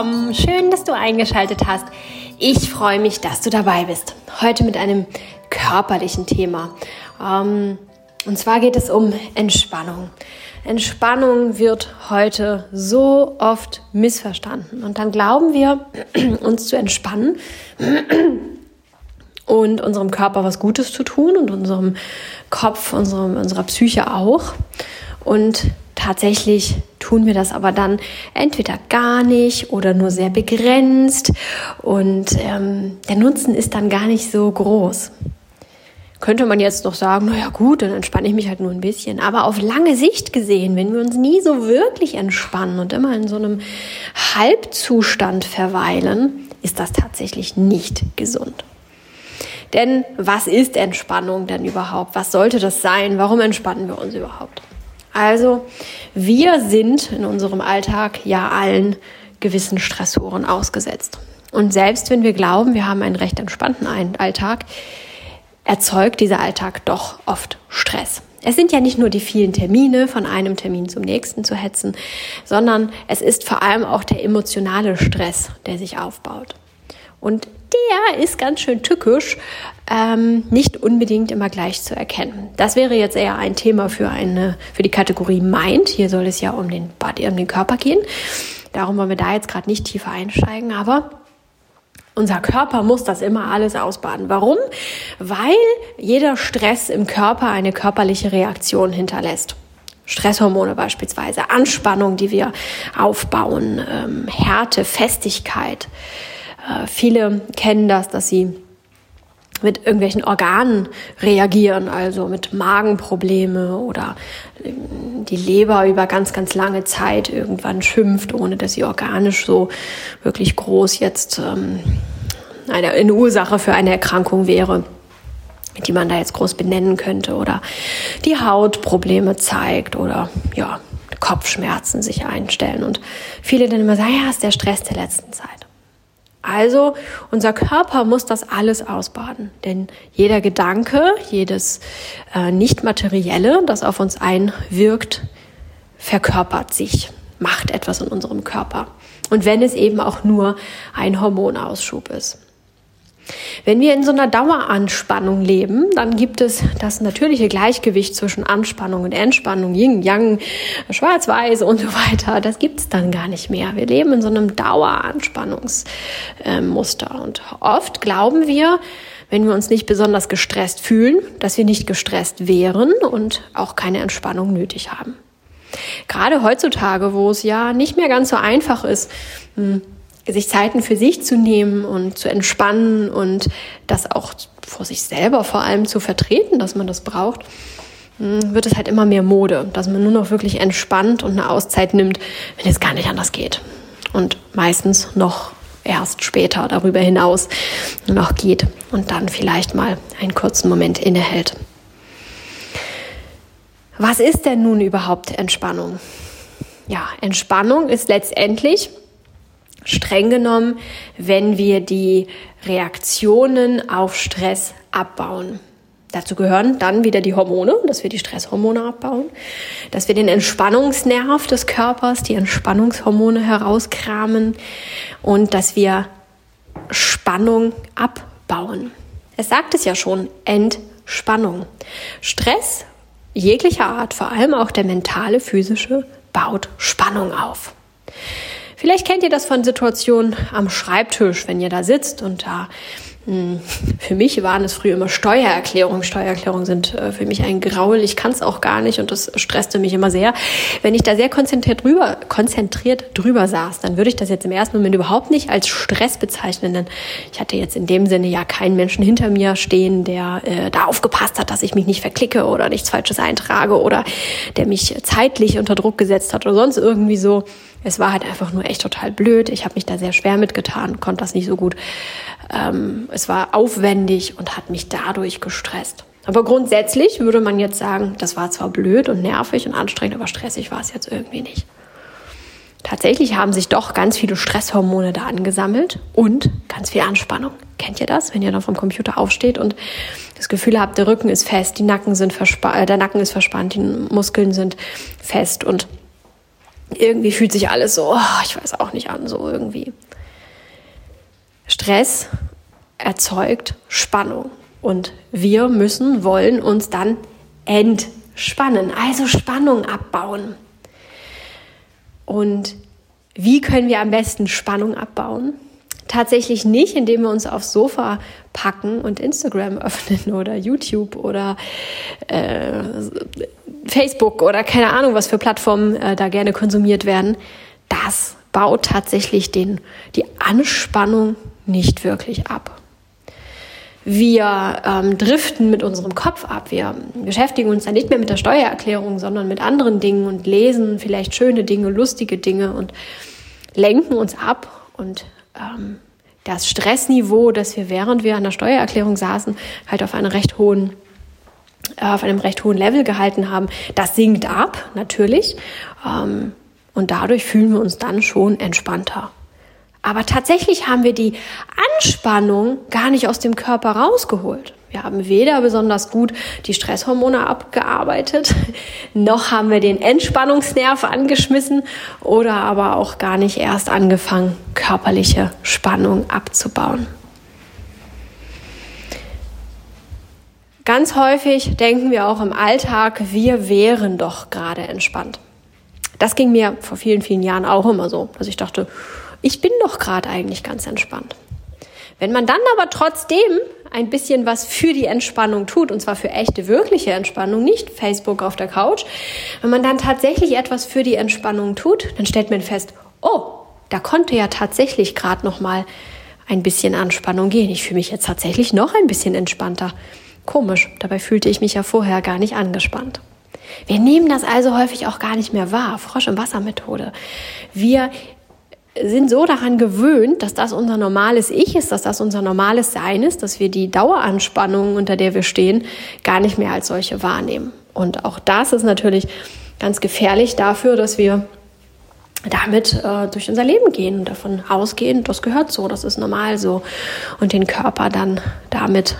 willkommen. Schön, dass du eingeschaltet hast. Ich freue mich, dass du dabei bist. Heute mit einem körperlichen Thema. Ähm, und zwar geht es um Entspannung. Entspannung wird heute so oft missverstanden. Und dann glauben wir, uns zu entspannen und unserem Körper was Gutes zu tun und unserem Kopf, unserem, unserer Psyche auch. Und tatsächlich tun wir das aber dann entweder gar nicht oder nur sehr begrenzt und ähm, der Nutzen ist dann gar nicht so groß. Könnte man jetzt noch sagen, naja gut, dann entspanne ich mich halt nur ein bisschen. Aber auf lange Sicht gesehen, wenn wir uns nie so wirklich entspannen und immer in so einem Halbzustand verweilen, ist das tatsächlich nicht gesund. Denn was ist Entspannung denn überhaupt? Was sollte das sein? Warum entspannen wir uns überhaupt? Also, wir sind in unserem Alltag ja allen gewissen Stressoren ausgesetzt. Und selbst wenn wir glauben, wir haben einen recht entspannten Alltag, erzeugt dieser Alltag doch oft Stress. Es sind ja nicht nur die vielen Termine, von einem Termin zum nächsten zu hetzen, sondern es ist vor allem auch der emotionale Stress, der sich aufbaut. Und der ist ganz schön tückisch, ähm, nicht unbedingt immer gleich zu erkennen. Das wäre jetzt eher ein Thema für eine, für die Kategorie Mind. Hier soll es ja um den Body, um den Körper gehen. Darum wollen wir da jetzt gerade nicht tiefer einsteigen, aber unser Körper muss das immer alles ausbaden. Warum? Weil jeder Stress im Körper eine körperliche Reaktion hinterlässt. Stresshormone beispielsweise, Anspannung, die wir aufbauen, ähm, Härte, Festigkeit. Äh, viele kennen das, dass sie mit irgendwelchen Organen reagieren, also mit Magenprobleme oder ähm, die Leber über ganz, ganz lange Zeit irgendwann schimpft, ohne dass sie organisch so wirklich groß jetzt ähm, eine, eine Ursache für eine Erkrankung wäre die man da jetzt groß benennen könnte oder die Haut Probleme zeigt oder ja, Kopfschmerzen sich einstellen und viele dann immer sagen, ja, ist der Stress der letzten Zeit. Also unser Körper muss das alles ausbaden, denn jeder Gedanke, jedes äh, Nicht-Materielle, das auf uns einwirkt, verkörpert sich, macht etwas in unserem Körper. Und wenn es eben auch nur ein Hormonausschub ist. Wenn wir in so einer Daueranspannung leben, dann gibt es das natürliche Gleichgewicht zwischen Anspannung und Entspannung, Yin, Yang, Schwarz-Weiß und so weiter. Das gibt es dann gar nicht mehr. Wir leben in so einem Daueranspannungsmuster. Und oft glauben wir, wenn wir uns nicht besonders gestresst fühlen, dass wir nicht gestresst wären und auch keine Entspannung nötig haben. Gerade heutzutage, wo es ja nicht mehr ganz so einfach ist, hm, sich Zeiten für sich zu nehmen und zu entspannen und das auch vor sich selber vor allem zu vertreten, dass man das braucht, hm, wird es halt immer mehr Mode, dass man nur noch wirklich entspannt und eine Auszeit nimmt, wenn es gar nicht anders geht. Und meistens noch erst später darüber hinaus noch geht und dann vielleicht mal einen kurzen Moment innehält. Was ist denn nun überhaupt Entspannung? Ja, Entspannung ist letztendlich streng genommen, wenn wir die Reaktionen auf Stress abbauen. Dazu gehören dann wieder die Hormone, dass wir die Stresshormone abbauen, dass wir den Entspannungsnerv des Körpers, die Entspannungshormone herauskramen und dass wir Spannung abbauen. Es sagt es ja schon, Entspannung. Stress jeglicher Art, vor allem auch der mentale, physische, baut Spannung auf. Vielleicht kennt ihr das von Situationen am Schreibtisch, wenn ihr da sitzt und da für mich waren es früher immer Steuererklärungen. Steuererklärungen sind äh, für mich ein Graul. Ich kann es auch gar nicht und das stresste mich immer sehr. Wenn ich da sehr konzentriert drüber, konzentriert drüber saß, dann würde ich das jetzt im ersten Moment überhaupt nicht als Stress bezeichnen, denn ich hatte jetzt in dem Sinne ja keinen Menschen hinter mir stehen, der äh, da aufgepasst hat, dass ich mich nicht verklicke oder nichts Falsches eintrage oder der mich zeitlich unter Druck gesetzt hat oder sonst irgendwie so. Es war halt einfach nur echt total blöd. Ich habe mich da sehr schwer mitgetan, konnte das nicht so gut. Ähm, es war aufwendig und hat mich dadurch gestresst. Aber grundsätzlich würde man jetzt sagen, das war zwar blöd und nervig und anstrengend, aber stressig war es jetzt irgendwie nicht. Tatsächlich haben sich doch ganz viele Stresshormone da angesammelt und ganz viel Anspannung. Kennt ihr das, wenn ihr dann vom Computer aufsteht und das Gefühl habt, der Rücken ist fest, die Nacken sind äh, der Nacken ist verspannt, die Muskeln sind fest und irgendwie fühlt sich alles so, oh, ich weiß auch nicht an, so irgendwie. Stress erzeugt Spannung und wir müssen, wollen uns dann entspannen, also Spannung abbauen. Und wie können wir am besten Spannung abbauen? Tatsächlich nicht, indem wir uns aufs Sofa packen und Instagram öffnen oder YouTube oder äh, Facebook oder keine Ahnung, was für Plattformen äh, da gerne konsumiert werden. Das baut tatsächlich den, die Anspannung nicht wirklich ab. Wir ähm, driften mit unserem Kopf ab. Wir beschäftigen uns dann nicht mehr mit der Steuererklärung, sondern mit anderen Dingen und lesen vielleicht schöne Dinge, lustige Dinge und lenken uns ab. Und ähm, das Stressniveau, das wir während wir an der Steuererklärung saßen, halt auf einem recht hohen äh, auf einem recht hohen Level gehalten haben, das sinkt ab, natürlich. Ähm, und dadurch fühlen wir uns dann schon entspannter. Aber tatsächlich haben wir die Anspannung gar nicht aus dem Körper rausgeholt. Wir haben weder besonders gut die Stresshormone abgearbeitet, noch haben wir den Entspannungsnerv angeschmissen oder aber auch gar nicht erst angefangen, körperliche Spannung abzubauen. Ganz häufig denken wir auch im Alltag, wir wären doch gerade entspannt. Das ging mir vor vielen, vielen Jahren auch immer so, dass ich dachte, ich bin doch gerade eigentlich ganz entspannt. Wenn man dann aber trotzdem ein bisschen was für die Entspannung tut, und zwar für echte, wirkliche Entspannung, nicht Facebook auf der Couch, wenn man dann tatsächlich etwas für die Entspannung tut, dann stellt man fest, oh, da konnte ja tatsächlich gerade noch mal ein bisschen Anspannung gehen. Ich fühle mich jetzt tatsächlich noch ein bisschen entspannter. Komisch, dabei fühlte ich mich ja vorher gar nicht angespannt. Wir nehmen das also häufig auch gar nicht mehr wahr. Frosch- im Wasser-Methode. Wir sind so daran gewöhnt, dass das unser normales Ich ist, dass das unser normales Sein ist, dass wir die Daueranspannung, unter der wir stehen, gar nicht mehr als solche wahrnehmen. Und auch das ist natürlich ganz gefährlich dafür, dass wir damit äh, durch unser Leben gehen und davon ausgehen, das gehört so, das ist normal so und den Körper dann damit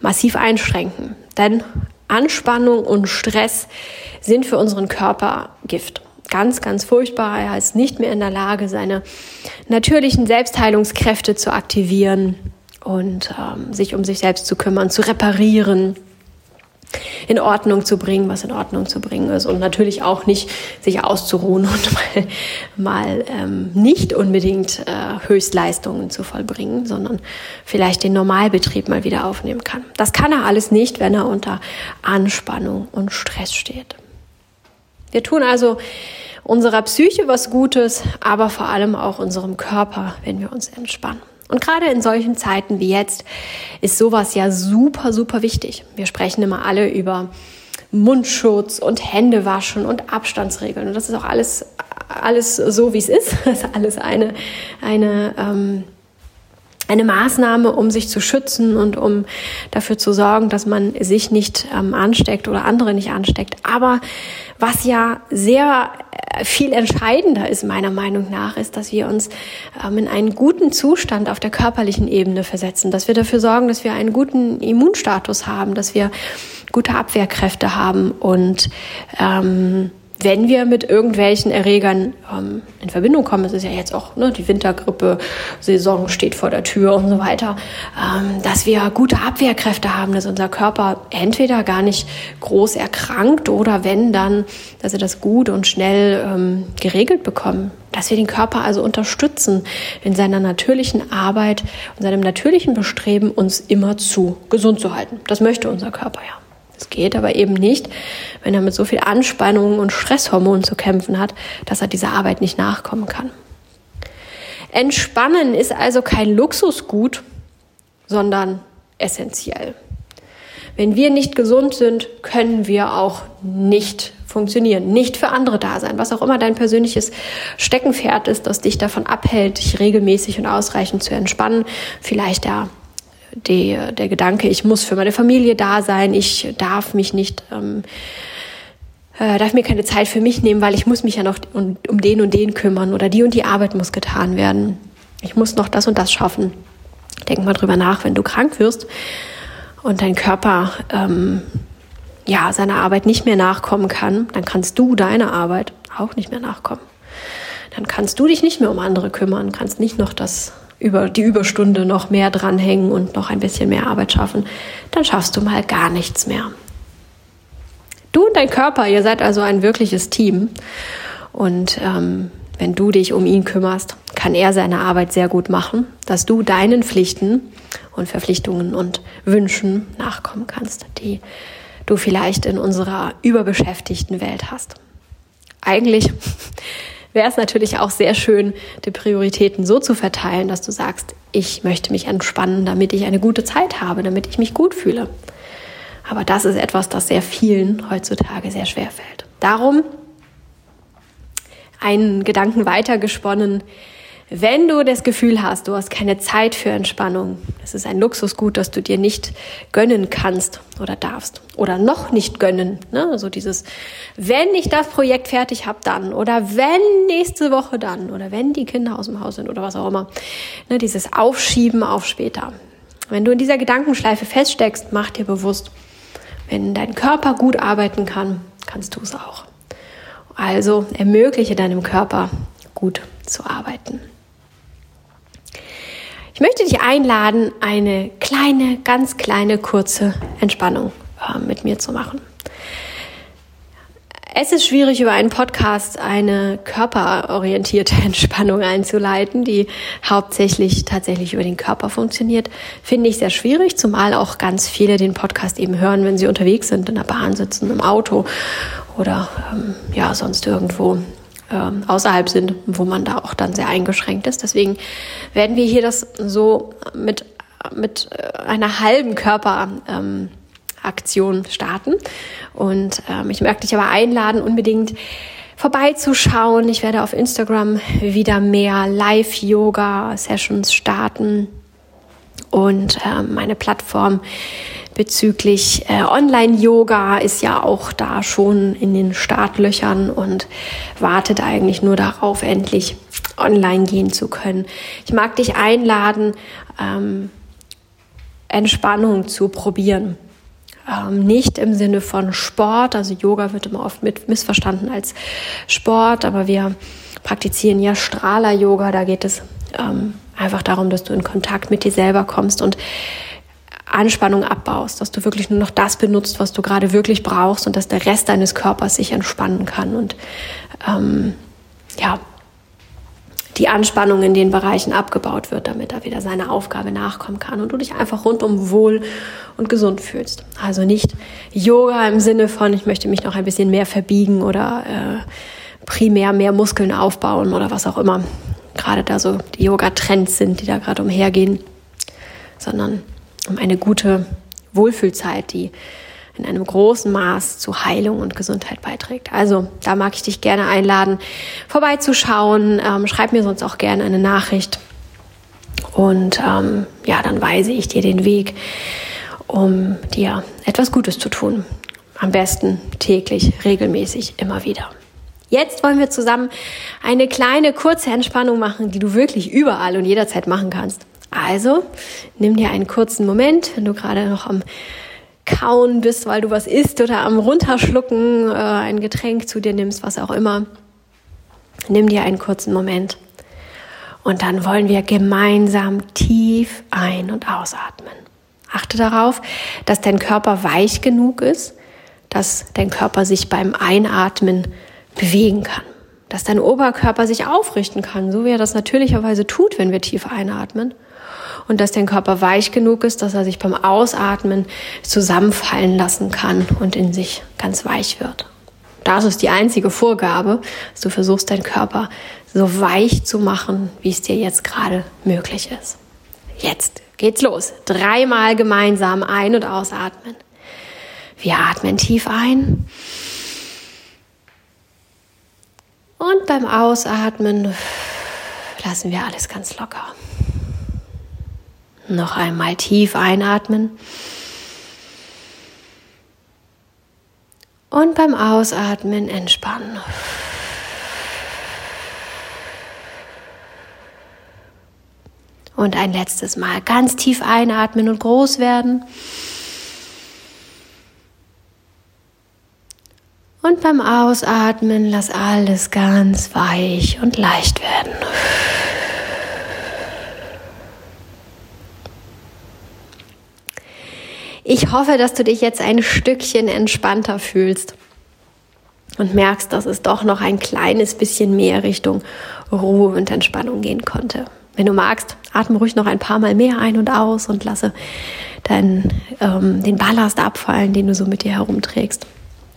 massiv einschränken. Denn Anspannung und Stress sind für unseren Körper Gift ganz, ganz furchtbar. Er ist nicht mehr in der Lage, seine natürlichen Selbstheilungskräfte zu aktivieren und ähm, sich um sich selbst zu kümmern, zu reparieren, in Ordnung zu bringen, was in Ordnung zu bringen ist und natürlich auch nicht sich auszuruhen und mal, mal ähm, nicht unbedingt äh, Höchstleistungen zu vollbringen, sondern vielleicht den Normalbetrieb mal wieder aufnehmen kann. Das kann er alles nicht, wenn er unter Anspannung und Stress steht. Wir tun also unserer Psyche was Gutes, aber vor allem auch unserem Körper, wenn wir uns entspannen. Und gerade in solchen Zeiten wie jetzt ist sowas ja super, super wichtig. Wir sprechen immer alle über Mundschutz und Händewaschen und Abstandsregeln. Und das ist auch alles, alles so, wie es ist. Das ist alles eine, eine ähm, eine Maßnahme, um sich zu schützen und um dafür zu sorgen, dass man sich nicht ähm, ansteckt oder andere nicht ansteckt. Aber was ja sehr äh, viel entscheidender ist, meiner Meinung nach, ist, dass wir uns ähm, in einen guten Zustand auf der körperlichen Ebene versetzen, dass wir dafür sorgen, dass wir einen guten Immunstatus haben, dass wir gute Abwehrkräfte haben und ähm, wenn wir mit irgendwelchen Erregern ähm, in Verbindung kommen, es ist ja jetzt auch ne, die Wintergrippe-Saison steht vor der Tür und so weiter, ähm, dass wir gute Abwehrkräfte haben, dass unser Körper entweder gar nicht groß erkrankt oder wenn dann, dass wir das gut und schnell ähm, geregelt bekommen. Dass wir den Körper also unterstützen in seiner natürlichen Arbeit und seinem natürlichen Bestreben, uns immer zu gesund zu halten. Das möchte unser Körper ja. Es geht aber eben nicht, wenn er mit so viel Anspannung und Stresshormonen zu kämpfen hat, dass er dieser Arbeit nicht nachkommen kann. Entspannen ist also kein Luxusgut, sondern essentiell. Wenn wir nicht gesund sind, können wir auch nicht funktionieren, nicht für andere da sein, was auch immer dein persönliches Steckenpferd ist, das dich davon abhält, dich regelmäßig und ausreichend zu entspannen. Vielleicht der die, der Gedanke, ich muss für meine Familie da sein, ich darf mich nicht, ähm, äh, darf mir keine Zeit für mich nehmen, weil ich muss mich ja noch um, um den und den kümmern oder die und die Arbeit muss getan werden. Ich muss noch das und das schaffen. Denk mal drüber nach, wenn du krank wirst und dein Körper ähm, ja seiner Arbeit nicht mehr nachkommen kann, dann kannst du deiner Arbeit auch nicht mehr nachkommen. dann kannst du dich nicht mehr um andere kümmern, kannst nicht noch das über die Überstunde noch mehr dranhängen und noch ein bisschen mehr Arbeit schaffen, dann schaffst du mal gar nichts mehr. Du und dein Körper, ihr seid also ein wirkliches Team. Und ähm, wenn du dich um ihn kümmerst, kann er seine Arbeit sehr gut machen, dass du deinen Pflichten und Verpflichtungen und Wünschen nachkommen kannst, die du vielleicht in unserer überbeschäftigten Welt hast. Eigentlich wäre es natürlich auch sehr schön, die Prioritäten so zu verteilen, dass du sagst, ich möchte mich entspannen, damit ich eine gute Zeit habe, damit ich mich gut fühle. Aber das ist etwas, das sehr vielen heutzutage sehr schwer fällt. Darum einen Gedanken weitergesponnen, wenn du das Gefühl hast, du hast keine Zeit für Entspannung, das ist ein Luxusgut, das du dir nicht gönnen kannst oder darfst oder noch nicht gönnen. Ne? Also dieses, wenn ich das Projekt fertig habe, dann oder wenn nächste Woche dann oder wenn die Kinder aus dem Haus sind oder was auch immer. Ne? Dieses Aufschieben auf später. Wenn du in dieser Gedankenschleife feststeckst, mach dir bewusst, wenn dein Körper gut arbeiten kann, kannst du es auch. Also ermögliche deinem Körper gut zu arbeiten. Ich möchte dich einladen, eine kleine, ganz kleine, kurze Entspannung äh, mit mir zu machen. Es ist schwierig, über einen Podcast eine körperorientierte Entspannung einzuleiten, die hauptsächlich tatsächlich über den Körper funktioniert. Finde ich sehr schwierig, zumal auch ganz viele den Podcast eben hören, wenn sie unterwegs sind, in der Bahn sitzen, im Auto oder ähm, ja, sonst irgendwo ähm, außerhalb sind, wo man da auch dann sehr eingeschränkt ist. Deswegen werden wir hier das so mit, mit äh, einer halben Körperaktion ähm, starten. Und ähm, ich möchte dich aber einladen, unbedingt vorbeizuschauen. Ich werde auf Instagram wieder mehr Live-Yoga-Sessions starten und äh, meine Plattform bezüglich äh, Online-Yoga ist ja auch da schon in den Startlöchern und wartet eigentlich nur darauf, endlich online gehen zu können. Ich mag dich einladen, ähm, Entspannung zu probieren. Ähm, nicht im Sinne von Sport, also Yoga wird immer oft mit missverstanden als Sport, aber wir praktizieren ja Strahler-Yoga, da geht es ähm, einfach darum, dass du in Kontakt mit dir selber kommst und Anspannung abbaust, dass du wirklich nur noch das benutzt, was du gerade wirklich brauchst und dass der Rest deines Körpers sich entspannen kann und ähm, ja, die Anspannung in den Bereichen abgebaut wird, damit er wieder seiner Aufgabe nachkommen kann und du dich einfach rundum wohl und gesund fühlst. Also nicht Yoga im Sinne von, ich möchte mich noch ein bisschen mehr verbiegen oder äh, primär mehr Muskeln aufbauen oder was auch immer. Gerade da so die Yoga-Trends sind, die da gerade umhergehen, sondern um eine gute Wohlfühlzeit, die in einem großen Maß zu Heilung und Gesundheit beiträgt. Also da mag ich dich gerne einladen, vorbeizuschauen. Ähm, schreib mir sonst auch gerne eine Nachricht. Und ähm, ja, dann weise ich dir den Weg, um dir etwas Gutes zu tun. Am besten täglich, regelmäßig, immer wieder. Jetzt wollen wir zusammen eine kleine, kurze Entspannung machen, die du wirklich überall und jederzeit machen kannst. Also nimm dir einen kurzen Moment, wenn du gerade noch am Kauen bist, weil du was isst oder am Runterschlucken äh, ein Getränk zu dir nimmst, was auch immer. Nimm dir einen kurzen Moment. Und dann wollen wir gemeinsam tief ein- und ausatmen. Achte darauf, dass dein Körper weich genug ist, dass dein Körper sich beim Einatmen bewegen kann. Dass dein Oberkörper sich aufrichten kann, so wie er das natürlicherweise tut, wenn wir tief einatmen und dass dein Körper weich genug ist, dass er sich beim Ausatmen zusammenfallen lassen kann und in sich ganz weich wird. Das ist die einzige Vorgabe, dass du versuchst, deinen Körper so weich zu machen, wie es dir jetzt gerade möglich ist. Jetzt geht's los. Dreimal gemeinsam ein- und ausatmen. Wir atmen tief ein. Und beim Ausatmen lassen wir alles ganz locker. Noch einmal tief einatmen. Und beim Ausatmen entspannen. Und ein letztes Mal ganz tief einatmen und groß werden. Und beim Ausatmen lass alles ganz weich und leicht werden. Ich hoffe, dass du dich jetzt ein Stückchen entspannter fühlst und merkst, dass es doch noch ein kleines bisschen mehr Richtung Ruhe und Entspannung gehen konnte. Wenn du magst, atme ruhig noch ein paar Mal mehr ein und aus und lasse deinen, ähm, den Ballast abfallen, den du so mit dir herumträgst.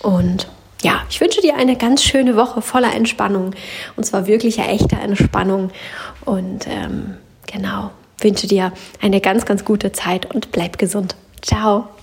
Und ja, ich wünsche dir eine ganz schöne Woche voller Entspannung und zwar wirklicher echter Entspannung und ähm, genau wünsche dir eine ganz ganz gute Zeit und bleib gesund. Ciao.